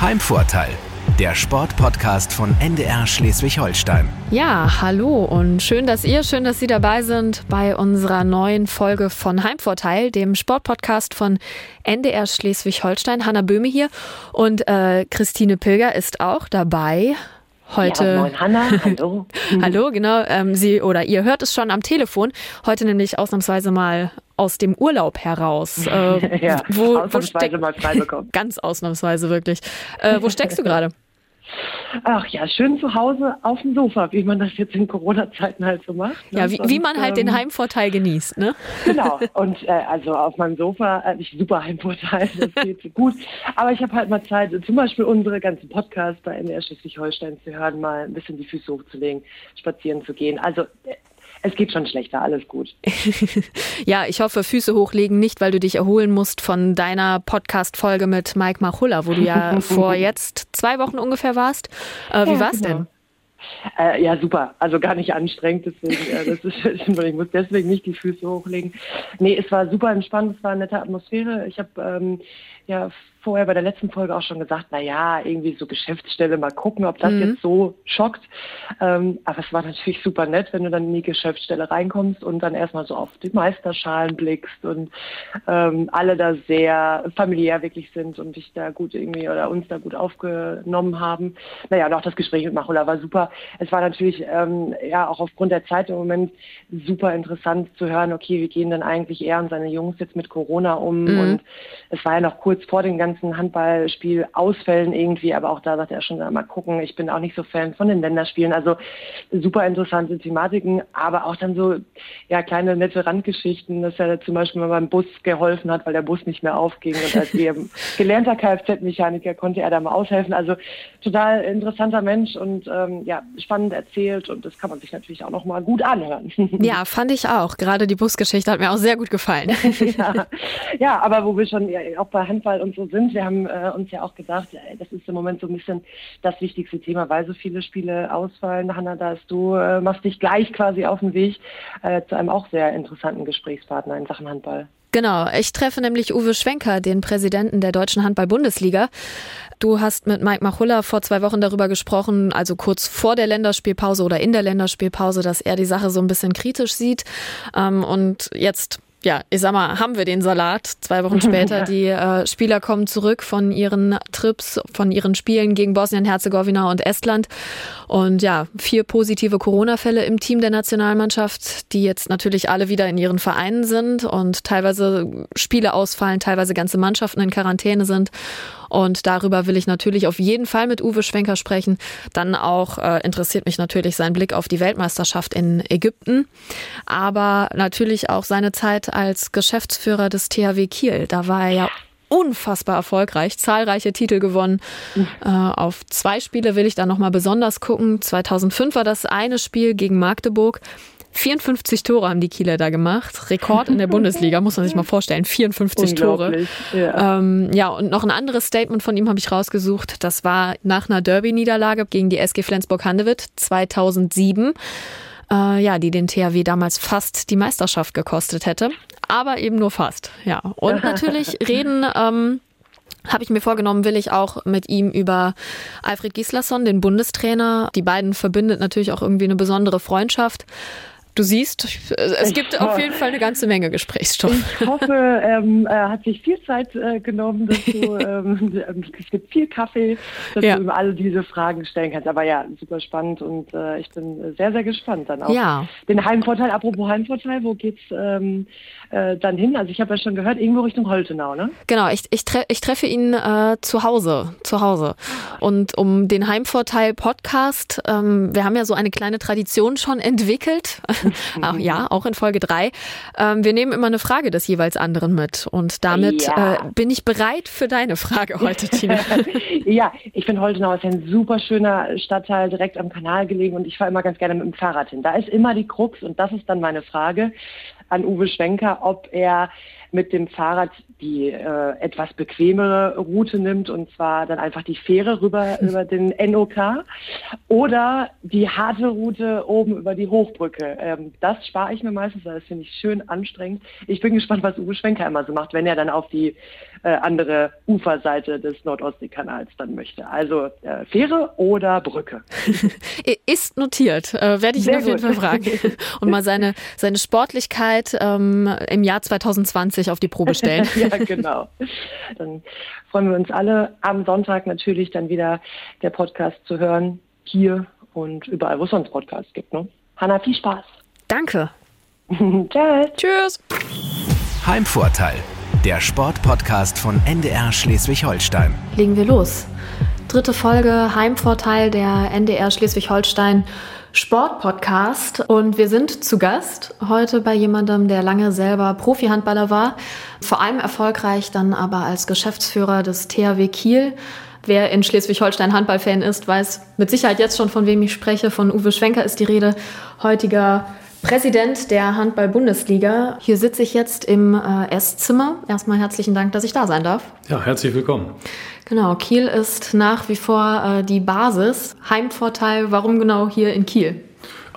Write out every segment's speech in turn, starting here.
Heimvorteil, der Sportpodcast von NDR Schleswig-Holstein. Ja, hallo und schön, dass ihr, schön, dass Sie dabei sind bei unserer neuen Folge von Heimvorteil, dem Sportpodcast von NDR Schleswig-Holstein. Hanna Böhme hier und äh, Christine Pilger ist auch dabei heute. Ja, moin Hanna, hallo. hallo, genau. Ähm, Sie oder ihr hört es schon am Telefon. Heute nämlich ausnahmsweise mal aus dem Urlaub heraus. Äh, ja, wo, ausnahmsweise wo mal frei bekommen. Ganz ausnahmsweise wirklich. Äh, wo steckst du gerade? Ach ja, schön zu Hause auf dem Sofa, wie man das jetzt in Corona-Zeiten halt so macht. Ne? Ja, wie, wie, man halt den ähm, Heimvorteil genießt, ne? Genau. Und äh, also auf meinem Sofa habe ich super Heimvorteil, das geht gut. Aber ich habe halt mal Zeit, zum Beispiel unsere ganzen Podcasts bei NR Schleswig-Holstein zu hören, mal ein bisschen die Füße hochzulegen, spazieren zu gehen. Also äh, es geht schon schlechter, alles gut. ja, ich hoffe, Füße hochlegen nicht, weil du dich erholen musst von deiner Podcast-Folge mit Mike Machulla, wo du ja vor jetzt zwei Wochen ungefähr warst. Äh, wie ja, war's genau. denn? Äh, ja, super. Also gar nicht anstrengend. Deswegen, äh, das ist, ich muss deswegen nicht die Füße hochlegen. Nee, es war super entspannt. Es war eine nette Atmosphäre. Ich habe ähm, ja vorher bei der letzten Folge auch schon gesagt, na ja, irgendwie so Geschäftsstelle, mal gucken, ob das mhm. jetzt so schockt. Ähm, aber es war natürlich super nett, wenn du dann in die Geschäftsstelle reinkommst und dann erstmal so auf die Meisterschalen blickst und ähm, alle da sehr familiär wirklich sind und dich da gut irgendwie oder uns da gut aufgenommen haben. Naja, und auch das Gespräch mit Machula war super. Es war natürlich ähm, ja auch aufgrund der Zeit im Moment super interessant zu hören, okay, wie gehen denn eigentlich er und seine Jungs jetzt mit Corona um? Mhm. Und es war ja noch kurz vor den ganzen ganzen Handballspiel Ausfällen irgendwie, aber auch da sagt er schon, mal gucken, ich bin auch nicht so Fan von den Länderspielen. Also super interessante Thematiken, aber auch dann so ja kleine nette Randgeschichten, dass er zum Beispiel mal beim Bus geholfen hat, weil der Bus nicht mehr aufging und als gelernter Kfz-Mechaniker konnte er da mal aushelfen. Also total interessanter Mensch und ähm, ja spannend erzählt und das kann man sich natürlich auch noch mal gut anhören. Ja, fand ich auch. Gerade die Busgeschichte hat mir auch sehr gut gefallen. ja. ja, aber wo wir schon ja, auch bei Handball und so sind, sind. Wir haben äh, uns ja auch gedacht, das ist im Moment so ein bisschen das wichtigste Thema, weil so viele Spiele ausfallen. Hanna, da ist du äh, machst dich gleich quasi auf den Weg äh, zu einem auch sehr interessanten Gesprächspartner in Sachen Handball. Genau, ich treffe nämlich Uwe Schwenker, den Präsidenten der Deutschen Handball-Bundesliga. Du hast mit Mike Machulla vor zwei Wochen darüber gesprochen, also kurz vor der Länderspielpause oder in der Länderspielpause, dass er die Sache so ein bisschen kritisch sieht. Ähm, und jetzt ja, ich sag mal, haben wir den Salat. Zwei Wochen später, die äh, Spieler kommen zurück von ihren Trips, von ihren Spielen gegen Bosnien-Herzegowina und Estland. Und ja, vier positive Corona-Fälle im Team der Nationalmannschaft, die jetzt natürlich alle wieder in ihren Vereinen sind und teilweise Spiele ausfallen, teilweise ganze Mannschaften in Quarantäne sind. Und darüber will ich natürlich auf jeden Fall mit Uwe Schwenker sprechen. Dann auch äh, interessiert mich natürlich sein Blick auf die Weltmeisterschaft in Ägypten, aber natürlich auch seine Zeit als Geschäftsführer des THW Kiel. Da war er ja unfassbar erfolgreich, zahlreiche Titel gewonnen. Äh, auf zwei Spiele will ich da nochmal besonders gucken. 2005 war das eine Spiel gegen Magdeburg. 54 Tore haben die Kieler da gemacht. Rekord in der Bundesliga, muss man sich mal vorstellen. 54 Tore. Ja. Ähm, ja, und noch ein anderes Statement von ihm habe ich rausgesucht. Das war nach einer Derby-Niederlage gegen die SG Flensburg-Handewitt 2007. Äh, ja, die den THW damals fast die Meisterschaft gekostet hätte. Aber eben nur fast. Ja. Und natürlich reden ähm, habe ich mir vorgenommen, will ich auch mit ihm über Alfred Gislason, den Bundestrainer. Die beiden verbindet natürlich auch irgendwie eine besondere Freundschaft. Du siehst, es gibt ich auf jeden Fall eine ganze Menge Gesprächsstoff. Ich hoffe, ähm, er hat sich viel Zeit äh, genommen, dass du, ähm, es gibt viel Kaffee, dass ja. du über alle diese Fragen stellen kannst. Aber ja, super spannend und äh, ich bin sehr, sehr gespannt dann auch. Ja. Den Heimvorteil, apropos Heimvorteil, wo geht's ähm, äh, dann hin? Also ich habe ja schon gehört, irgendwo Richtung Holtenau, ne? Genau, ich, ich, tre ich treffe ihn äh, zu Hause, zu Hause. Und um den Heimvorteil Podcast, ähm, wir haben ja so eine kleine Tradition schon entwickelt. auch, ja, auch in Folge drei. Ähm, wir nehmen immer eine Frage des jeweils anderen mit. Und damit ja. äh, bin ich bereit für deine Frage heute, Tina. ja, ich finde Holtenau ist ein super schöner Stadtteil, direkt am Kanal gelegen und ich fahre immer ganz gerne mit dem Fahrrad hin. Da ist immer die Krux und das ist dann meine Frage an Uwe Schwenker, ob er mit dem Fahrrad die äh, etwas bequemere Route nimmt und zwar dann einfach die Fähre rüber über den NOK oder die harte Route oben über die Hochbrücke. Ähm, das spare ich mir meistens, weil das finde ich schön anstrengend. Ich bin gespannt, was Uwe Schwenker immer so macht, wenn er dann auf die äh, andere Uferseite des Nordostseekanals dann möchte. Also äh, Fähre oder Brücke. Ist notiert, äh, werde ich ihn auf jeden Fall fragen. Und mal seine, seine Sportlichkeit ähm, im Jahr 2020 auf die Probe stellen. ja, genau. Dann freuen wir uns alle am Sonntag natürlich dann wieder der Podcast zu hören, hier und überall, wo es sonst Podcasts gibt. Ne? Hanna, viel Spaß. Danke. Tschüss. Tschüss. Heimvorteil, der Sportpodcast von NDR Schleswig-Holstein. Legen wir los. Dritte Folge Heimvorteil der NDR Schleswig-Holstein Sportpodcast und wir sind zu Gast heute bei jemandem, der lange selber Profi-Handballer war, vor allem erfolgreich dann aber als Geschäftsführer des THW Kiel. Wer in Schleswig-Holstein Handballfan ist, weiß mit Sicherheit jetzt schon, von wem ich spreche. Von Uwe Schwenker ist die Rede, heutiger Präsident der Handball-Bundesliga. Hier sitze ich jetzt im äh, Esszimmer. Erstmal herzlichen Dank, dass ich da sein darf. Ja, herzlich willkommen. Genau, Kiel ist nach wie vor äh, die Basis. Heimvorteil, warum genau hier in Kiel?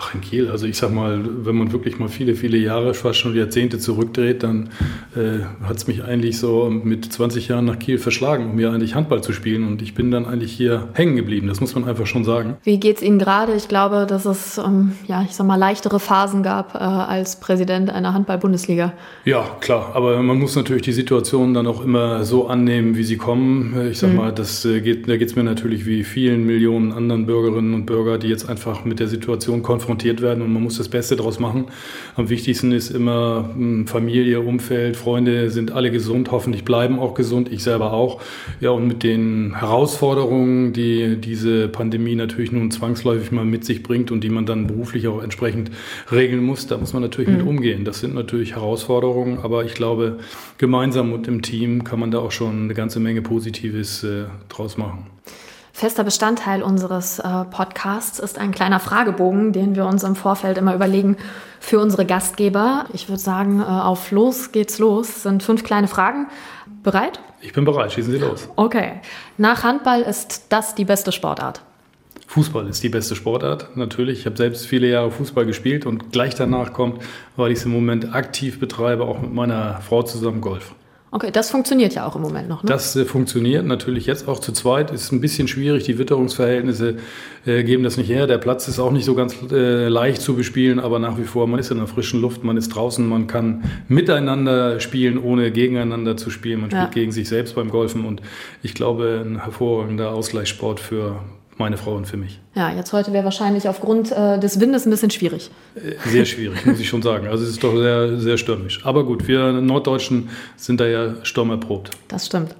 Ach, in Kiel, also ich sag mal, wenn man wirklich mal viele, viele Jahre, fast schon Jahrzehnte zurückdreht, dann äh, hat es mich eigentlich so mit 20 Jahren nach Kiel verschlagen, um hier eigentlich Handball zu spielen. Und ich bin dann eigentlich hier hängen geblieben, das muss man einfach schon sagen. Wie geht es Ihnen gerade? Ich glaube, dass es, ähm, ja, ich sag mal, leichtere Phasen gab äh, als Präsident einer Handball-Bundesliga. Ja, klar, aber man muss natürlich die Situation dann auch immer so annehmen, wie sie kommen. Ich sag mhm. mal, das äh, geht, da geht es mir natürlich wie vielen Millionen anderen Bürgerinnen und Bürger, die jetzt einfach mit der Situation konfrontiert konfrontiert werden und man muss das Beste daraus machen. Am wichtigsten ist immer hm, Familie, Umfeld, Freunde sind alle gesund, hoffentlich bleiben auch gesund, ich selber auch. Ja, und mit den Herausforderungen, die diese Pandemie natürlich nun zwangsläufig mal mit sich bringt und die man dann beruflich auch entsprechend regeln muss, da muss man natürlich mhm. mit umgehen. Das sind natürlich Herausforderungen, aber ich glaube, gemeinsam und im Team kann man da auch schon eine ganze Menge Positives äh, draus machen. Fester Bestandteil unseres äh, Podcasts ist ein kleiner Fragebogen, den wir uns im Vorfeld immer überlegen für unsere Gastgeber. Ich würde sagen, äh, auf los geht's los. Sind fünf kleine Fragen. Bereit? Ich bin bereit. Schießen Sie los. Okay. Nach Handball ist das die beste Sportart? Fußball ist die beste Sportart, natürlich. Ich habe selbst viele Jahre Fußball gespielt und gleich danach kommt, weil ich es im Moment aktiv betreibe, auch mit meiner Frau zusammen Golf. Okay, das funktioniert ja auch im Moment noch. Ne? Das äh, funktioniert natürlich jetzt auch zu zweit. Ist ein bisschen schwierig. Die Witterungsverhältnisse äh, geben das nicht her. Der Platz ist auch nicht so ganz äh, leicht zu bespielen, aber nach wie vor, man ist in der frischen Luft, man ist draußen, man kann miteinander spielen, ohne gegeneinander zu spielen. Man spielt ja. gegen sich selbst beim Golfen und ich glaube, ein hervorragender Ausgleichssport für meine Frau und für mich. Ja, jetzt heute wäre wahrscheinlich aufgrund äh, des Windes ein bisschen schwierig. Äh, sehr schwierig, muss ich schon sagen. Also es ist doch sehr, sehr stürmisch. Aber gut, wir Norddeutschen sind da ja sturmerprobt. Das stimmt.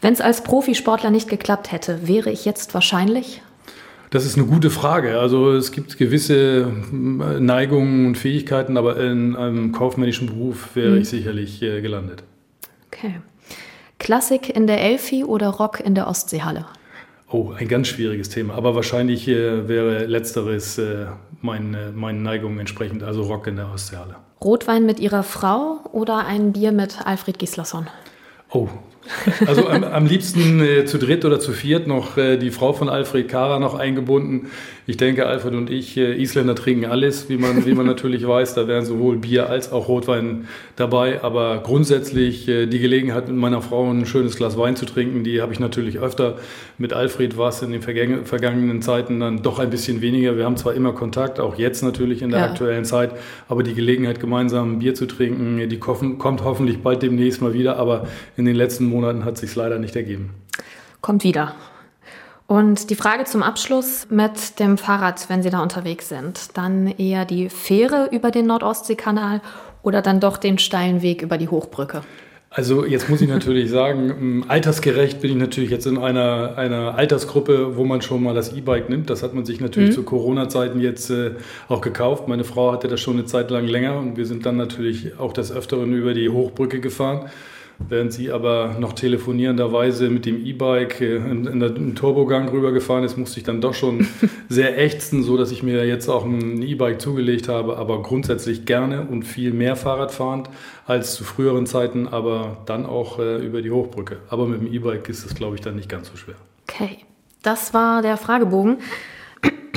Wenn es als Profisportler nicht geklappt hätte, wäre ich jetzt wahrscheinlich? Das ist eine gute Frage. Also es gibt gewisse äh, Neigungen und Fähigkeiten, aber in einem kaufmännischen Beruf wäre mhm. ich sicherlich äh, gelandet. Okay. Klassik in der Elfi oder Rock in der Ostseehalle? Oh, ein ganz schwieriges Thema. Aber wahrscheinlich äh, wäre letzteres äh, meine, meinen Neigungen entsprechend, also Rock in der Ostseehalle. Rotwein mit Ihrer Frau oder ein Bier mit Alfred Gislason? Oh, also am, am liebsten äh, zu dritt oder zu viert noch äh, die Frau von Alfred Kara noch eingebunden. Ich denke, Alfred und ich, äh, Isländer trinken alles, wie man, wie man natürlich weiß. Da wären sowohl Bier als auch Rotwein dabei. Aber grundsätzlich äh, die Gelegenheit, mit meiner Frau ein schönes Glas Wein zu trinken, die habe ich natürlich öfter. Mit Alfred war es in den vergangenen Zeiten dann doch ein bisschen weniger. Wir haben zwar immer Kontakt, auch jetzt natürlich in der ja. aktuellen Zeit, aber die Gelegenheit, gemeinsam ein Bier zu trinken, die kommt hoffentlich bald demnächst mal wieder. Aber in den letzten Monaten hat sich leider nicht ergeben. Kommt wieder. Und die Frage zum Abschluss mit dem Fahrrad, wenn Sie da unterwegs sind, dann eher die Fähre über den Nordostseekanal oder dann doch den steilen Weg über die Hochbrücke? Also jetzt muss ich natürlich sagen, altersgerecht bin ich natürlich jetzt in einer, einer Altersgruppe, wo man schon mal das E-Bike nimmt. Das hat man sich natürlich mhm. zu Corona-Zeiten jetzt äh, auch gekauft. Meine Frau hatte das schon eine Zeit lang länger und wir sind dann natürlich auch des Öfteren über die Hochbrücke gefahren. Während sie aber noch telefonierenderweise mit dem E-Bike äh, in, den Turbogang rübergefahren ist, musste ich dann doch schon sehr ächzen, so dass ich mir jetzt auch ein E-Bike zugelegt habe, aber grundsätzlich gerne und viel mehr Fahrrad fahrend als zu früheren Zeiten, aber dann auch äh, über die Hochbrücke. Aber mit dem E-Bike ist das, glaube ich, dann nicht ganz so schwer. Okay, das war der Fragebogen.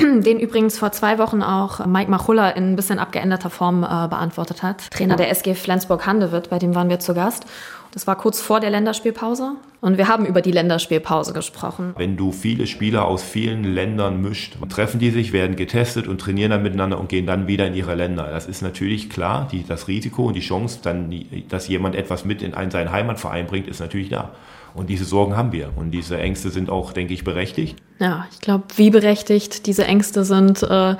den übrigens vor zwei Wochen auch Mike Machulla in ein bisschen abgeänderter Form äh, beantwortet hat. Trainer der SG Flensburg-Handewitt, bei dem waren wir zu Gast. Das war kurz vor der Länderspielpause und wir haben über die Länderspielpause gesprochen. Wenn du viele Spieler aus vielen Ländern mischt, treffen die sich, werden getestet und trainieren dann miteinander und gehen dann wieder in ihre Länder. Das ist natürlich klar, die, das Risiko und die Chance, dann, dass jemand etwas mit in einen, seinen Heimatverein bringt, ist natürlich da. Und diese Sorgen haben wir. Und diese Ängste sind auch, denke ich, berechtigt. Ja, ich glaube, wie berechtigt diese Ängste sind, äh,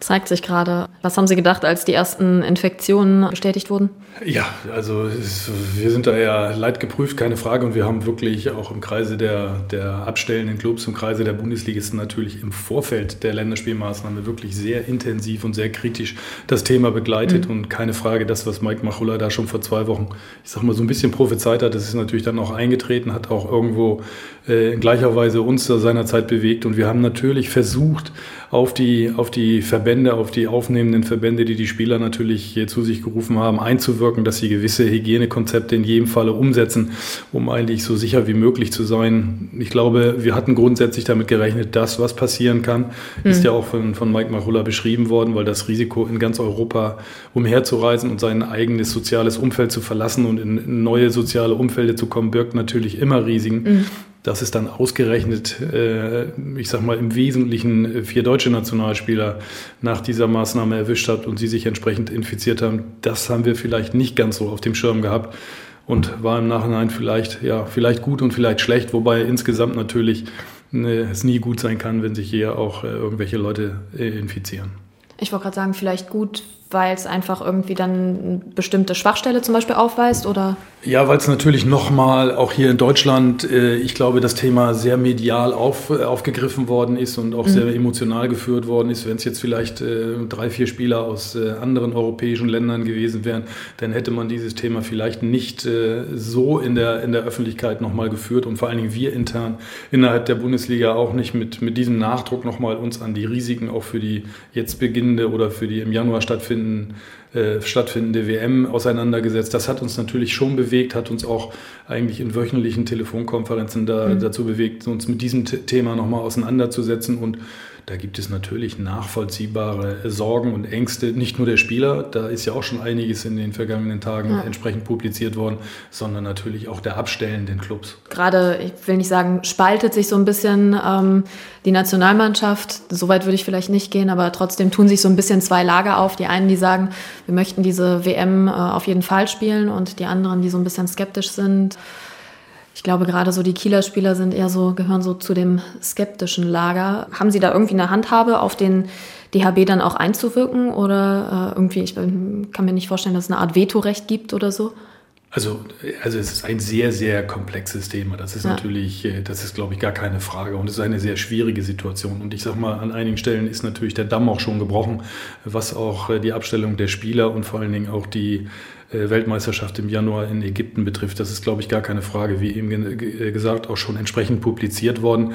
zeigt sich gerade. Was haben Sie gedacht, als die ersten Infektionen bestätigt wurden? Ja, also es, wir sind da ja leidgeprüft, keine Frage. Und wir haben wirklich auch im Kreise der, der abstellenden Clubs, im Kreise der Bundesligisten natürlich im Vorfeld der Länderspielmaßnahme wirklich sehr intensiv und sehr kritisch das Thema begleitet. Mhm. Und keine Frage, das, was Mike Machulla da schon vor zwei Wochen, ich sag mal, so ein bisschen prophezeit hat, das ist natürlich dann auch eingetreten, hat auch irgendwo äh, in gleicher Weise uns da seinerzeit bewegt. Und wir haben natürlich versucht, auf die, auf die Verbände, auf die aufnehmenden Verbände, die die Spieler natürlich hier zu sich gerufen haben, einzuwirken, dass sie gewisse Hygienekonzepte in jedem Falle umsetzen, um eigentlich so sicher wie möglich zu sein. Ich glaube, wir hatten grundsätzlich damit gerechnet, dass was passieren kann, mhm. ist ja auch von, von Mike Machulla beschrieben worden, weil das Risiko in ganz Europa umherzureisen und sein eigenes soziales Umfeld zu verlassen und in neue soziale Umfelder zu kommen, birgt natürlich immer Risiken. Mhm dass es dann ausgerechnet, äh, ich sag mal, im Wesentlichen vier deutsche Nationalspieler nach dieser Maßnahme erwischt hat und sie sich entsprechend infiziert haben, das haben wir vielleicht nicht ganz so auf dem Schirm gehabt und war im Nachhinein vielleicht, ja, vielleicht gut und vielleicht schlecht, wobei insgesamt natürlich äh, es nie gut sein kann, wenn sich hier auch äh, irgendwelche Leute äh, infizieren. Ich wollte gerade sagen, vielleicht gut, weil es einfach irgendwie dann eine bestimmte Schwachstelle zum Beispiel aufweist oder? Ja, weil es natürlich nochmal auch hier in Deutschland, äh, ich glaube, das Thema sehr medial auf, äh, aufgegriffen worden ist und auch mhm. sehr emotional geführt worden ist. Wenn es jetzt vielleicht äh, drei, vier Spieler aus äh, anderen europäischen Ländern gewesen wären, dann hätte man dieses Thema vielleicht nicht äh, so in der, in der Öffentlichkeit nochmal geführt und vor allen Dingen wir intern innerhalb der Bundesliga auch nicht mit, mit diesem Nachdruck nochmal uns an die Risiken auch für die jetzt beginnende oder für die im Januar stattfindende stattfinden, äh, stattfindende WM auseinandergesetzt. Das hat uns natürlich schon bewegt, hat uns auch eigentlich in wöchentlichen Telefonkonferenzen da, mhm. dazu bewegt, uns mit diesem Thema nochmal auseinanderzusetzen und da gibt es natürlich nachvollziehbare Sorgen und Ängste, nicht nur der Spieler, da ist ja auch schon einiges in den vergangenen Tagen ja. entsprechend publiziert worden, sondern natürlich auch der abstellenden Clubs. Gerade, ich will nicht sagen, spaltet sich so ein bisschen ähm, die Nationalmannschaft. Soweit würde ich vielleicht nicht gehen, aber trotzdem tun sich so ein bisschen zwei Lager auf. Die einen, die sagen, wir möchten diese WM äh, auf jeden Fall spielen und die anderen, die so ein bisschen skeptisch sind ich glaube, gerade so die Kieler Spieler sind eher so, gehören so zu dem skeptischen Lager. Haben Sie da irgendwie eine Handhabe, auf den DHB dann auch einzuwirken? Oder äh, irgendwie, ich kann mir nicht vorstellen, dass es eine Art Vetorecht gibt oder so? Also, also es ist ein sehr, sehr komplexes Thema. Das ist ja. natürlich, äh, das ist, glaube ich, gar keine Frage. Und es ist eine sehr schwierige Situation. Und ich sage mal, an einigen Stellen ist natürlich der Damm auch schon gebrochen, was auch äh, die Abstellung der Spieler und vor allen Dingen auch die Weltmeisterschaft im Januar in Ägypten betrifft. Das ist, glaube ich, gar keine Frage, wie eben äh, gesagt, auch schon entsprechend publiziert worden.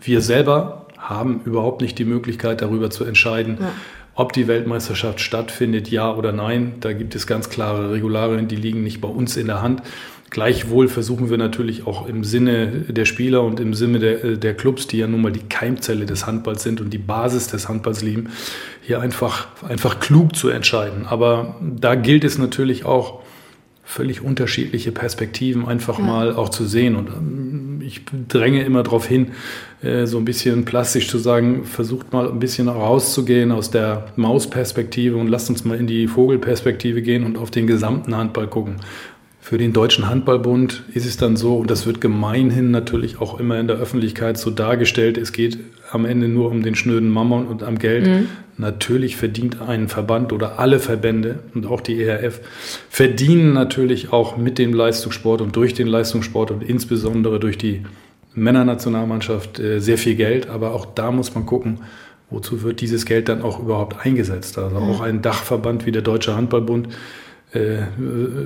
Wir selber haben überhaupt nicht die Möglichkeit, darüber zu entscheiden, ja. ob die Weltmeisterschaft stattfindet, ja oder nein. Da gibt es ganz klare Regularien, die liegen nicht bei uns in der Hand. Gleichwohl versuchen wir natürlich auch im Sinne der Spieler und im Sinne der, äh, der Clubs, die ja nun mal die Keimzelle des Handballs sind und die Basis des Handballs lieben, hier einfach, einfach klug zu entscheiden. Aber da gilt es natürlich auch, völlig unterschiedliche Perspektiven einfach ja. mal auch zu sehen. Und ähm, ich dränge immer darauf hin, äh, so ein bisschen plastisch zu sagen, versucht mal ein bisschen rauszugehen aus der Mausperspektive und lasst uns mal in die Vogelperspektive gehen und auf den gesamten Handball gucken. Für den Deutschen Handballbund ist es dann so, und das wird gemeinhin natürlich auch immer in der Öffentlichkeit so dargestellt, es geht am Ende nur um den schnöden Mammon und am Geld. Mhm. Natürlich verdient ein Verband oder alle Verbände und auch die ERF verdienen natürlich auch mit dem Leistungssport und durch den Leistungssport und insbesondere durch die Männernationalmannschaft äh, sehr viel Geld. Aber auch da muss man gucken, wozu wird dieses Geld dann auch überhaupt eingesetzt. Also auch ein Dachverband wie der Deutsche Handballbund äh,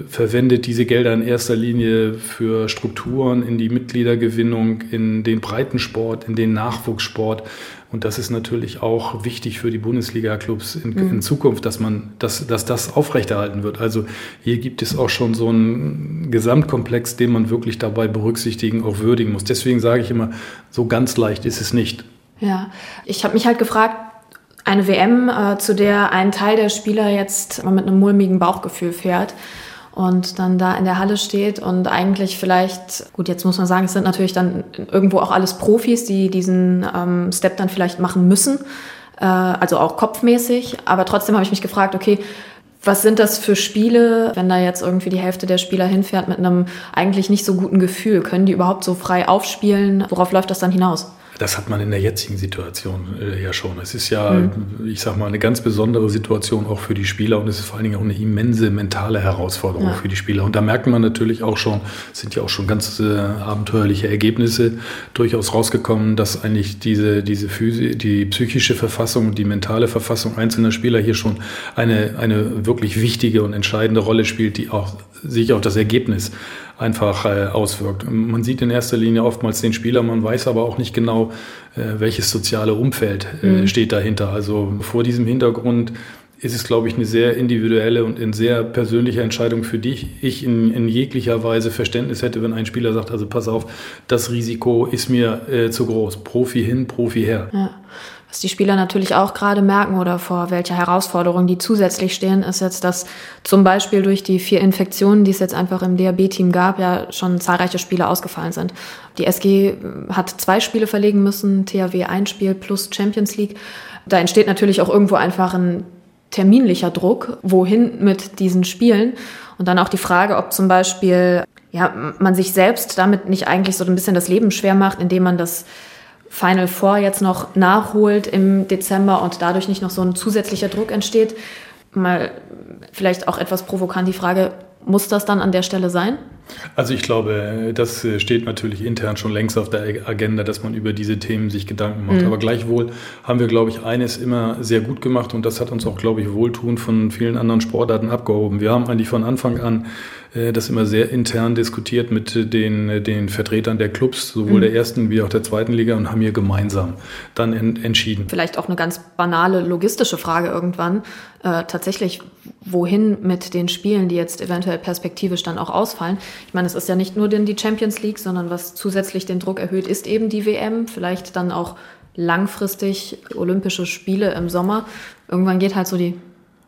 verwendet diese Gelder in erster Linie für Strukturen in die Mitgliedergewinnung, in den Breitensport, in den Nachwuchssport. Und das ist natürlich auch wichtig für die Bundesliga-Clubs in, mhm. in, Zukunft, dass man, dass, dass das aufrechterhalten wird. Also hier gibt es auch schon so einen Gesamtkomplex, den man wirklich dabei berücksichtigen, auch würdigen muss. Deswegen sage ich immer, so ganz leicht ist es nicht. Ja, ich habe mich halt gefragt, eine WM, äh, zu der ein Teil der Spieler jetzt mit einem mulmigen Bauchgefühl fährt und dann da in der Halle steht und eigentlich vielleicht, gut, jetzt muss man sagen, es sind natürlich dann irgendwo auch alles Profis, die diesen ähm, Step dann vielleicht machen müssen, äh, also auch kopfmäßig, aber trotzdem habe ich mich gefragt, okay, was sind das für Spiele, wenn da jetzt irgendwie die Hälfte der Spieler hinfährt mit einem eigentlich nicht so guten Gefühl? Können die überhaupt so frei aufspielen? Worauf läuft das dann hinaus? Das hat man in der jetzigen Situation äh, ja schon. Es ist ja, mhm. ich sag mal, eine ganz besondere Situation auch für die Spieler und es ist vor allen Dingen auch eine immense mentale Herausforderung ja. für die Spieler. Und da merkt man natürlich auch schon, sind ja auch schon ganz äh, abenteuerliche Ergebnisse durchaus rausgekommen, dass eigentlich diese, diese Physi die psychische Verfassung, die mentale Verfassung einzelner Spieler hier schon eine, eine wirklich wichtige und entscheidende Rolle spielt, die auch sich auf das Ergebnis einfach äh, auswirkt. Man sieht in erster Linie oftmals den Spieler, man weiß aber auch nicht genau, äh, welches soziale Umfeld äh, mhm. steht dahinter. Also vor diesem Hintergrund ist es, glaube ich, eine sehr individuelle und eine sehr persönliche Entscheidung, für die ich in, in, jeglicher Weise Verständnis hätte, wenn ein Spieler sagt, also pass auf, das Risiko ist mir äh, zu groß. Profi hin, Profi her. Ja. Was die Spieler natürlich auch gerade merken oder vor welcher Herausforderung die zusätzlich stehen, ist jetzt, dass zum Beispiel durch die vier Infektionen, die es jetzt einfach im DAB-Team gab, ja schon zahlreiche Spiele ausgefallen sind. Die SG hat zwei Spiele verlegen müssen, THW ein Spiel plus Champions League. Da entsteht natürlich auch irgendwo einfach ein terminlicher Druck, wohin mit diesen Spielen. Und dann auch die Frage, ob zum Beispiel ja, man sich selbst damit nicht eigentlich so ein bisschen das Leben schwer macht, indem man das Final Four jetzt noch nachholt im Dezember und dadurch nicht noch so ein zusätzlicher Druck entsteht. Mal vielleicht auch etwas provokant die Frage, muss das dann an der Stelle sein? Also ich glaube, das steht natürlich intern schon längst auf der Agenda, dass man über diese Themen sich Gedanken macht. Mhm. Aber gleichwohl haben wir, glaube ich, eines immer sehr gut gemacht und das hat uns auch, glaube ich, wohltun von vielen anderen Sportarten abgehoben. Wir haben eigentlich von Anfang an äh, das immer sehr intern diskutiert mit den, den Vertretern der Clubs, sowohl mhm. der ersten wie auch der zweiten Liga und haben hier gemeinsam dann en entschieden. Vielleicht auch eine ganz banale logistische Frage irgendwann. Äh, tatsächlich, wohin mit den Spielen, die jetzt eventuell perspektivisch dann auch ausfallen? Ich meine, es ist ja nicht nur denn die Champions League, sondern was zusätzlich den Druck erhöht, ist eben die WM, vielleicht dann auch langfristig Olympische Spiele im Sommer. Irgendwann geht halt so die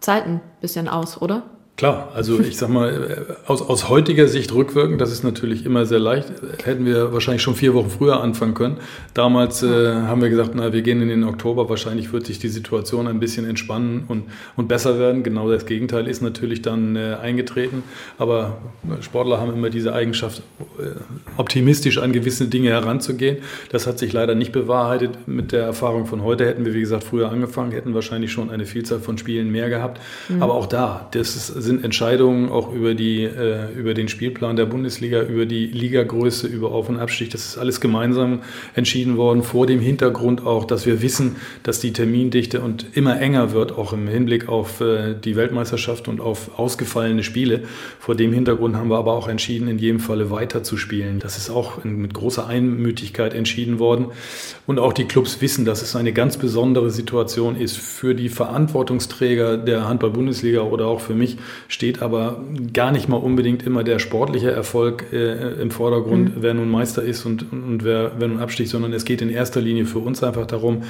Zeit ein bisschen aus, oder? Klar, also ich sag mal, äh, aus, aus heutiger Sicht rückwirkend, das ist natürlich immer sehr leicht, hätten wir wahrscheinlich schon vier Wochen früher anfangen können. Damals äh, haben wir gesagt, na, wir gehen in den Oktober, wahrscheinlich wird sich die Situation ein bisschen entspannen und, und besser werden. Genau das Gegenteil ist natürlich dann äh, eingetreten. Aber Sportler haben immer diese Eigenschaft, äh, optimistisch an gewisse Dinge heranzugehen. Das hat sich leider nicht bewahrheitet. Mit der Erfahrung von heute hätten wir, wie gesagt, früher angefangen, hätten wahrscheinlich schon eine Vielzahl von Spielen mehr gehabt. Mhm. Aber auch da, das ist sind Entscheidungen auch über, die, äh, über den Spielplan der Bundesliga, über die Ligagröße, über Auf- und Abstieg. Das ist alles gemeinsam entschieden worden, vor dem Hintergrund auch, dass wir wissen, dass die Termindichte und immer enger wird, auch im Hinblick auf äh, die Weltmeisterschaft und auf ausgefallene Spiele. Vor dem Hintergrund haben wir aber auch entschieden, in jedem Falle weiter zu spielen. Das ist auch mit großer Einmütigkeit entschieden worden. Und auch die Clubs wissen, dass es eine ganz besondere Situation ist für die Verantwortungsträger der Handball-Bundesliga oder auch für mich, steht aber gar nicht mal unbedingt immer der sportliche Erfolg äh, im Vordergrund, mhm. wer nun Meister ist und, und wer, wer nun absticht, sondern es geht in erster Linie für uns einfach darum,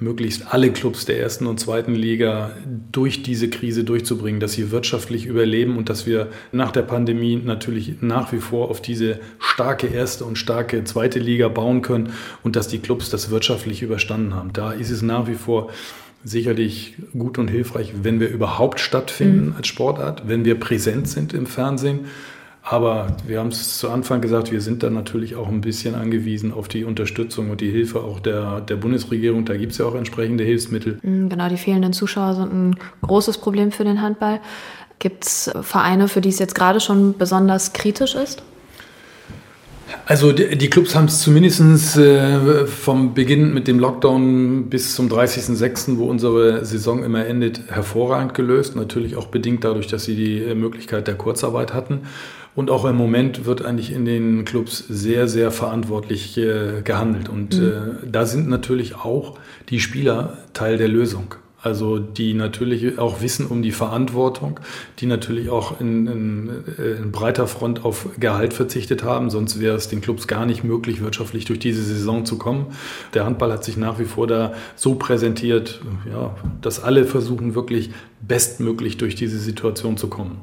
möglichst alle Clubs der ersten und zweiten Liga durch diese Krise durchzubringen, dass sie wirtschaftlich überleben und dass wir nach der Pandemie natürlich nach wie vor auf diese starke erste und starke zweite Liga bauen können und dass die Clubs das wirtschaftlich überstanden haben. Da ist es nach wie vor sicherlich gut und hilfreich, wenn wir überhaupt stattfinden mhm. als Sportart, wenn wir präsent sind im Fernsehen. Aber wir haben es zu Anfang gesagt, wir sind dann natürlich auch ein bisschen angewiesen auf die Unterstützung und die Hilfe auch der, der Bundesregierung. Da gibt es ja auch entsprechende Hilfsmittel. Mhm, genau, die fehlenden Zuschauer sind ein großes Problem für den Handball. Gibt es Vereine, für die es jetzt gerade schon besonders kritisch ist? Also die, Clubs haben es zumindest äh, vom Beginn mit dem Lockdown bis zum 30.06., wo unsere Saison immer endet, hervorragend gelöst. Natürlich auch bedingt dadurch, dass sie die äh, Möglichkeit der Kurzarbeit hatten. Und auch im Moment wird eigentlich in den Clubs sehr, sehr verantwortlich äh, gehandelt. Und mhm. äh, da sind natürlich auch die Spieler Teil der Lösung. Also die natürlich auch wissen um die Verantwortung, die natürlich auch in, in, in, breiter Front auf Gehalt verzichtet haben, sonst wäre es den Clubs gar nicht möglich, wirtschaftlich durch diese Saison zu kommen. Der Handball hat sich nach wie vor da so präsentiert, ja, dass alle versuchen wirklich bestmöglich durch diese Situation zu kommen.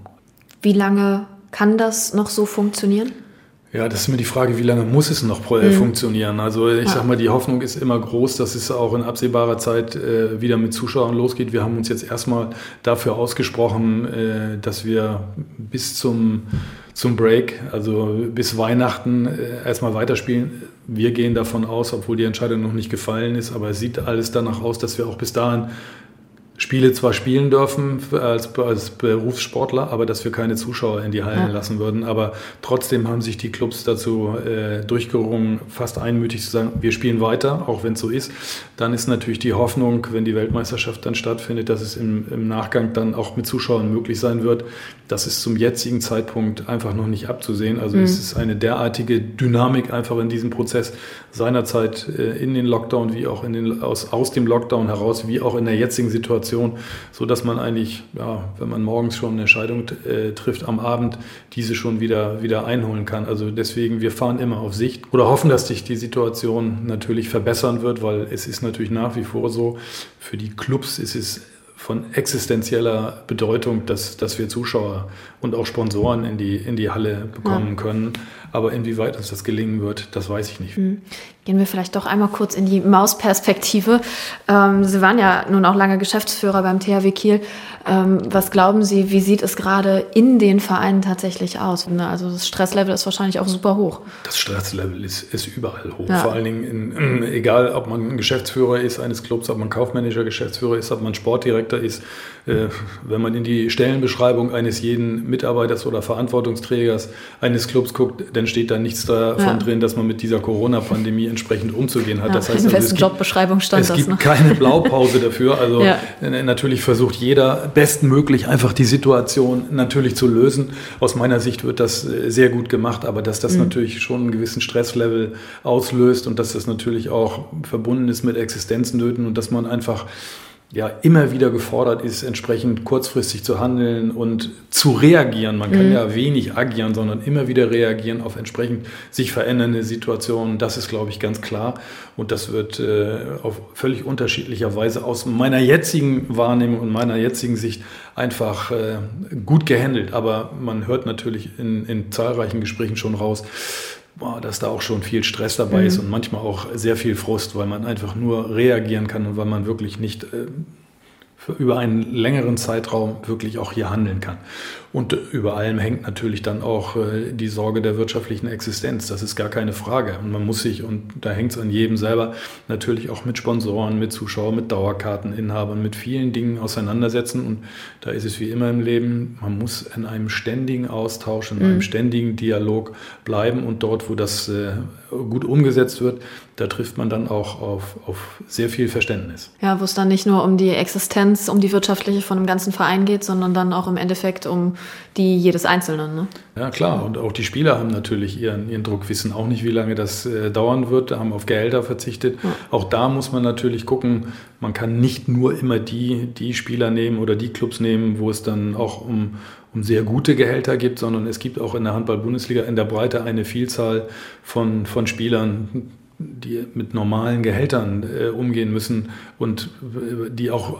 Wie lange kann das noch so funktionieren? Ja, das ist mir die Frage, wie lange muss es noch mhm. funktionieren? Also ich ja. sag mal, die Hoffnung ist immer groß, dass es auch in absehbarer Zeit äh, wieder mit Zuschauern losgeht. Wir haben uns jetzt erstmal dafür ausgesprochen, äh, dass wir bis zum, zum Break, also bis Weihnachten, äh, erstmal weiterspielen. Wir gehen davon aus, obwohl die Entscheidung noch nicht gefallen ist, aber es sieht alles danach aus, dass wir auch bis dahin Spiele zwar spielen dürfen als, als Berufssportler, aber dass wir keine Zuschauer in die Hallen ja. lassen würden. Aber trotzdem haben sich die Clubs dazu äh, durchgerungen, fast einmütig zu sagen, wir spielen weiter, auch wenn es so ist. Dann ist natürlich die Hoffnung, wenn die Weltmeisterschaft dann stattfindet, dass es im, im Nachgang dann auch mit Zuschauern möglich sein wird. Das ist zum jetzigen Zeitpunkt einfach noch nicht abzusehen. Also mhm. es ist eine derartige Dynamik einfach in diesem Prozess seinerzeit äh, in den Lockdown, wie auch in den, aus, aus dem Lockdown heraus, wie auch in der jetzigen Situation Situation, so dass man eigentlich, ja, wenn man morgens schon eine Entscheidung äh, trifft, am Abend diese schon wieder, wieder einholen kann. Also deswegen, wir fahren immer auf Sicht oder hoffen, dass sich die Situation natürlich verbessern wird, weil es ist natürlich nach wie vor so, für die Clubs ist es von existenzieller Bedeutung, dass, dass wir Zuschauer und auch Sponsoren in die, in die Halle bekommen ja. können. Aber inwieweit uns das gelingen wird, das weiß ich nicht. Mhm. Gehen wir vielleicht doch einmal kurz in die Mausperspektive. Ähm, Sie waren ja nun auch lange Geschäftsführer beim THW Kiel. Ähm, was glauben Sie, wie sieht es gerade in den Vereinen tatsächlich aus? Also das Stresslevel ist wahrscheinlich auch super hoch. Das Stresslevel ist, ist überall hoch. Ja. Vor allen Dingen, in, egal ob man Geschäftsführer ist eines Clubs, ob man kaufmännischer Geschäftsführer ist, ob man Sportdirektor ist. Äh, wenn man in die Stellenbeschreibung eines jeden Mitarbeiters oder Verantwortungsträgers eines Clubs guckt, dann steht da nichts davon ja. drin, dass man mit dieser Corona-Pandemie entsprechend umzugehen hat. Ja, das heißt, in also, Jobbeschreibung stand es das. Es gibt ne? keine Blaupause dafür. Also ja. natürlich versucht jeder bestmöglich einfach die Situation natürlich zu lösen. Aus meiner Sicht wird das äh, sehr gut gemacht, aber dass das mhm. natürlich schon einen gewissen Stresslevel auslöst und dass das natürlich auch verbunden ist mit Existenznöten und dass man einfach ja immer wieder gefordert ist, entsprechend kurzfristig zu handeln und zu reagieren. Man kann mhm. ja wenig agieren, sondern immer wieder reagieren auf entsprechend sich verändernde Situationen. Das ist, glaube ich, ganz klar. Und das wird äh, auf völlig unterschiedlicher Weise aus meiner jetzigen Wahrnehmung und meiner jetzigen Sicht einfach äh, gut gehandelt. Aber man hört natürlich in, in zahlreichen Gesprächen schon raus, dass da auch schon viel Stress dabei mhm. ist und manchmal auch sehr viel Frust, weil man einfach nur reagieren kann und weil man wirklich nicht äh, über einen längeren Zeitraum wirklich auch hier handeln kann. Und über allem hängt natürlich dann auch äh, die Sorge der wirtschaftlichen Existenz. Das ist gar keine Frage. Und man muss sich, und da hängt es an jedem selber, natürlich auch mit Sponsoren, mit Zuschauern, mit Dauerkarteninhabern, mit vielen Dingen auseinandersetzen. Und da ist es wie immer im Leben, man muss in einem ständigen Austausch, in mhm. einem ständigen Dialog bleiben. Und dort, wo das äh, gut umgesetzt wird, da trifft man dann auch auf, auf sehr viel Verständnis. Ja, wo es dann nicht nur um die Existenz, um die wirtschaftliche von dem ganzen Verein geht, sondern dann auch im Endeffekt um die jedes Einzelnen. Ne? Ja, klar. Und auch die Spieler haben natürlich ihren, ihren Druck, wissen auch nicht, wie lange das äh, dauern wird, haben auf Gehälter verzichtet. Ja. Auch da muss man natürlich gucken, man kann nicht nur immer die, die Spieler nehmen oder die Clubs nehmen, wo es dann auch um, um sehr gute Gehälter gibt, sondern es gibt auch in der Handball-Bundesliga in der Breite eine Vielzahl von, von Spielern, die mit normalen Gehältern äh, umgehen müssen und äh, die auch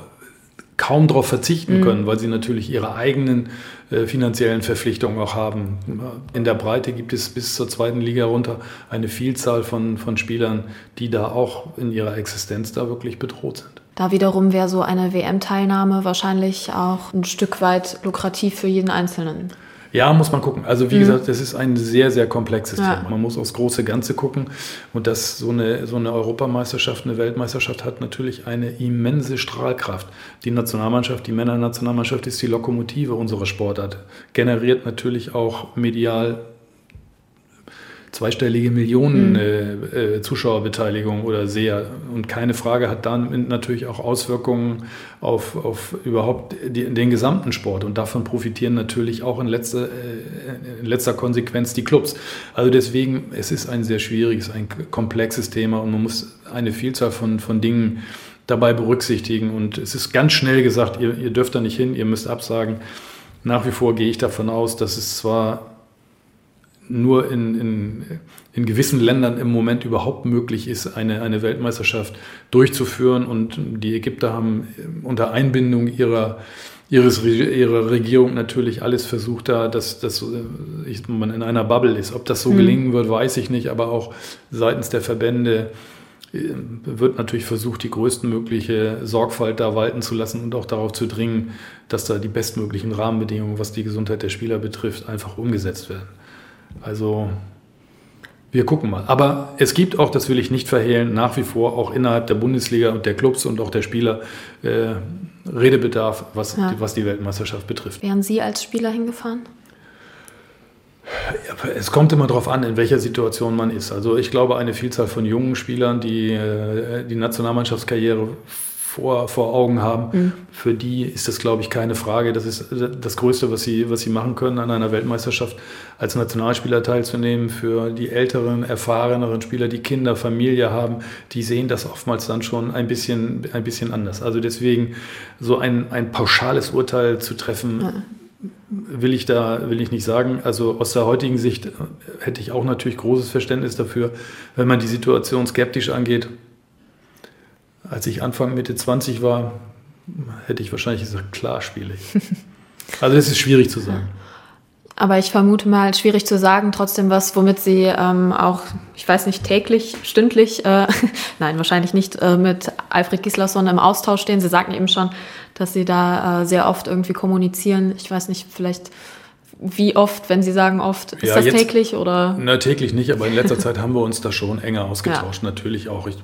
kaum darauf verzichten mhm. können, weil sie natürlich ihre eigenen äh, finanziellen Verpflichtungen auch haben. In der Breite gibt es bis zur zweiten Liga runter eine Vielzahl von, von Spielern, die da auch in ihrer Existenz da wirklich bedroht sind. Da wiederum wäre so eine WM-Teilnahme wahrscheinlich auch ein Stück weit lukrativ für jeden Einzelnen. Ja, muss man gucken. Also wie mhm. gesagt, das ist ein sehr, sehr komplexes ja. Thema. Man muss aufs große Ganze gucken. Und dass so eine, so eine Europameisterschaft, eine Weltmeisterschaft hat natürlich eine immense Strahlkraft. Die Nationalmannschaft, die Männernationalmannschaft ist die Lokomotive unserer Sportart. Generiert natürlich auch medial zweistellige Millionen mhm. äh, äh, Zuschauerbeteiligung oder Seher. Und keine Frage hat dann natürlich auch Auswirkungen auf, auf überhaupt die, den gesamten Sport. Und davon profitieren natürlich auch in letzter, äh, in letzter Konsequenz die Clubs. Also deswegen, es ist ein sehr schwieriges, ein komplexes Thema und man muss eine Vielzahl von, von Dingen dabei berücksichtigen. Und es ist ganz schnell gesagt, ihr, ihr dürft da nicht hin, ihr müsst absagen. Nach wie vor gehe ich davon aus, dass es zwar nur in, in, in gewissen Ländern im Moment überhaupt möglich ist, eine, eine Weltmeisterschaft durchzuführen. Und die Ägypter haben unter Einbindung ihrer, ihres, ihrer Regierung natürlich alles versucht, da, dass, dass man in einer Bubble ist. Ob das so mhm. gelingen wird, weiß ich nicht, aber auch seitens der Verbände äh, wird natürlich versucht, die größtmögliche Sorgfalt da walten zu lassen und auch darauf zu dringen, dass da die bestmöglichen Rahmenbedingungen, was die Gesundheit der Spieler betrifft, einfach umgesetzt werden. Also wir gucken mal. Aber es gibt auch, das will ich nicht verhehlen, nach wie vor auch innerhalb der Bundesliga und der Clubs und auch der Spieler äh, Redebedarf, was, ja. die, was die Weltmeisterschaft betrifft. Wären Sie als Spieler hingefahren? Es kommt immer darauf an, in welcher Situation man ist. Also ich glaube, eine Vielzahl von jungen Spielern, die äh, die Nationalmannschaftskarriere vor, vor Augen haben. Mhm. Für die ist das, glaube ich, keine Frage. Das ist das Größte, was sie, was sie machen können, an einer Weltmeisterschaft als Nationalspieler teilzunehmen. Für die älteren, erfahreneren Spieler, die Kinder, Familie haben, die sehen das oftmals dann schon ein bisschen, ein bisschen anders. Also deswegen so ein, ein pauschales Urteil zu treffen, mhm will ich da will ich nicht sagen. Also aus der heutigen Sicht hätte ich auch natürlich großes Verständnis dafür, wenn man die Situation skeptisch angeht. Als ich Anfang, Mitte 20 war, hätte ich wahrscheinlich gesagt, klar spiele ich. Also das ist schwierig zu sagen. Aber ich vermute mal, schwierig zu sagen, trotzdem was, womit Sie ähm, auch, ich weiß nicht, täglich, stündlich, äh, nein, wahrscheinlich nicht, äh, mit Alfred Gislason im Austausch stehen. Sie sagten eben schon, dass Sie da äh, sehr oft irgendwie kommunizieren. Ich weiß nicht, vielleicht wie oft, wenn Sie sagen oft, ist ja, das jetzt, täglich oder? Na, täglich nicht, aber in letzter Zeit haben wir uns da schon enger ausgetauscht, ja. natürlich auch. Ich,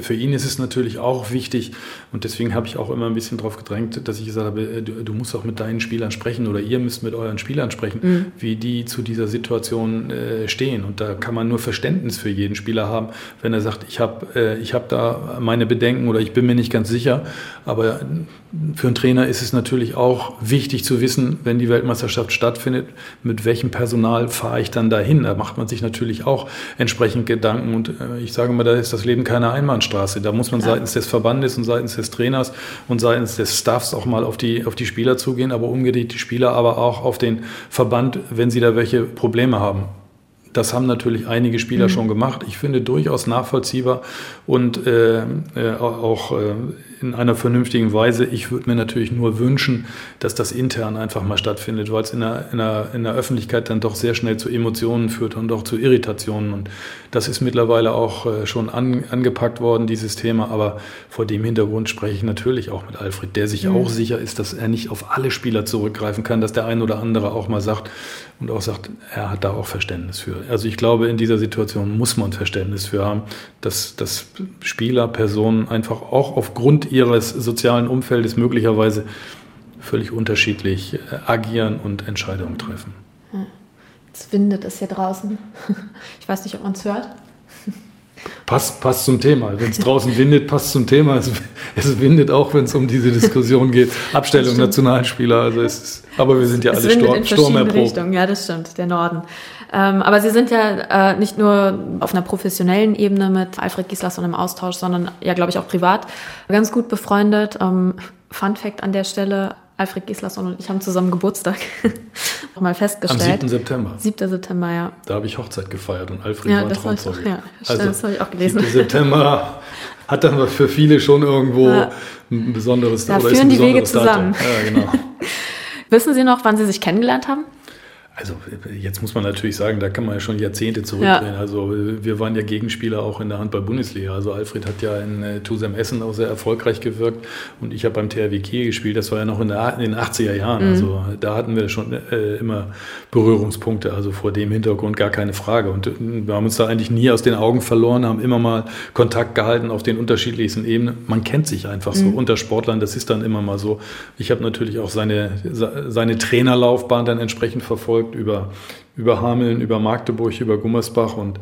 für ihn ist es natürlich auch wichtig und deswegen habe ich auch immer ein bisschen darauf gedrängt, dass ich gesagt habe, äh, du, du, musst auch mit deinen Spielern sprechen oder ihr müsst mit euren Spielern sprechen, mhm. wie die zu dieser Situation äh, stehen. Und da kann man nur Verständnis für jeden Spieler haben, wenn er sagt, ich habe äh, hab da meine Bedenken oder ich bin mir nicht ganz sicher. Aber für einen Trainer ist es natürlich auch wichtig zu wissen, wenn die Weltmeisterschaft stattfindet, stattfindet, mit welchem Personal fahre ich dann dahin? Da macht man sich natürlich auch entsprechend Gedanken. Und äh, ich sage mal, da ist das Leben keine Einbahnstraße. Da muss man ja. seitens des Verbandes und seitens des Trainers und seitens des Staffs auch mal auf die, auf die Spieler zugehen, aber umgedreht die Spieler aber auch auf den Verband, wenn sie da welche Probleme haben. Das haben natürlich einige Spieler mhm. schon gemacht. Ich finde durchaus nachvollziehbar und äh, äh, auch äh, in einer vernünftigen Weise. Ich würde mir natürlich nur wünschen, dass das intern einfach mal stattfindet, weil es in der, in, der, in der Öffentlichkeit dann doch sehr schnell zu Emotionen führt und auch zu Irritationen. Und das ist mittlerweile auch äh, schon an, angepackt worden, dieses Thema. Aber vor dem Hintergrund spreche ich natürlich auch mit Alfred, der sich mhm. auch sicher ist, dass er nicht auf alle Spieler zurückgreifen kann, dass der ein oder andere auch mal sagt und auch sagt, er hat da auch Verständnis für. Also ich glaube, in dieser Situation muss man Verständnis für haben, dass, dass Spieler, Personen einfach auch aufgrund ihres sozialen Umfeldes möglicherweise völlig unterschiedlich äh, agieren und Entscheidungen treffen. Jetzt windet es hier draußen. Ich weiß nicht, ob man es hört. Passt, passt zum Thema. Wenn es draußen windet, passt zum Thema. Es, es windet auch, wenn es um diese Diskussion geht. Abstellung Nationalspieler. Also es ist, aber wir sind ja alle Sturm, sturmerprobt. Ja, das stimmt. Der Norden. Ähm, aber Sie sind ja äh, nicht nur auf einer professionellen Ebene mit Alfred Gislason im Austausch, sondern ja, glaube ich, auch privat ganz gut befreundet. Ähm, Fun Fact an der Stelle. Alfred Gislason und ich haben zusammen Geburtstag nochmal festgestellt. Am 7. September. 7. September, ja. Da habe ich Hochzeit gefeiert und Alfred ja, war Trauzeuge. Ja, also, das habe ich auch gelesen. 7. September hat dann für viele schon irgendwo ja. ein besonderes Da führen die Wege zusammen. Ja, genau. Wissen Sie noch, wann Sie sich kennengelernt haben? Also jetzt muss man natürlich sagen, da kann man ja schon Jahrzehnte zurückdrehen. Ja. Also wir waren ja Gegenspieler auch in der Handball-Bundesliga. Also Alfred hat ja in äh, Tusem Essen auch sehr erfolgreich gewirkt und ich habe beim THW Kiel gespielt. Das war ja noch in, der, in den 80er Jahren. Mhm. Also da hatten wir schon äh, immer Berührungspunkte. Also vor dem Hintergrund gar keine Frage. Und äh, wir haben uns da eigentlich nie aus den Augen verloren, haben immer mal Kontakt gehalten auf den unterschiedlichsten Ebenen. Man kennt sich einfach mhm. so unter Sportlern. Das ist dann immer mal so. Ich habe natürlich auch seine, seine Trainerlaufbahn dann entsprechend verfolgt verfolgt über, über Hameln, über Magdeburg, über Gummersbach und